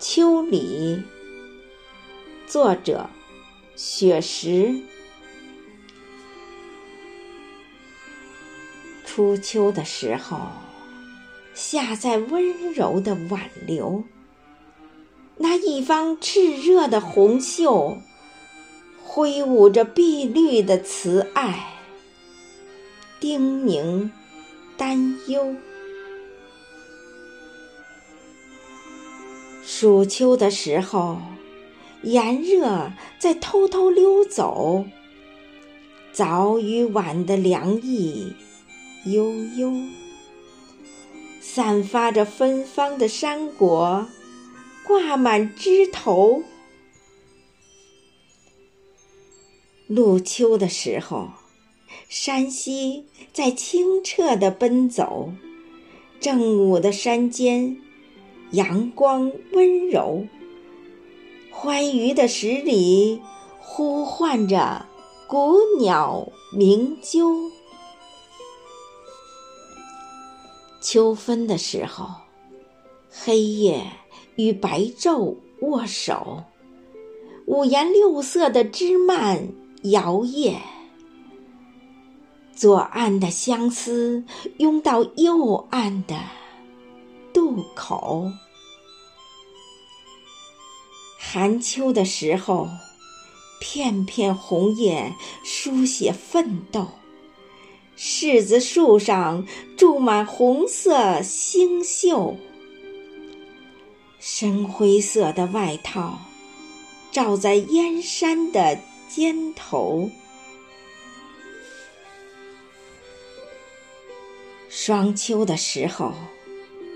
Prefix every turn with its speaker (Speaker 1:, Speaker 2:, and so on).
Speaker 1: 秋里，作者雪石。初秋的时候，夏在温柔的挽留，那一方炽热的红袖，挥舞着碧绿的慈爱，叮咛，担忧。暑秋的时候，炎热在偷偷溜走，早与晚的凉意悠悠，散发着芬芳的山果挂满枝头。入秋的时候，山溪在清澈的奔走，正午的山间。阳光温柔，欢愉的十里呼唤着古鸟鸣啾。秋分的时候，黑夜与白昼握手，五颜六色的枝蔓摇曳，左岸的相思拥到右岸的。渡口，寒秋的时候，片片红叶书写奋斗。柿子树上住满红色星宿，深灰色的外套罩在燕山的肩头。霜秋的时候。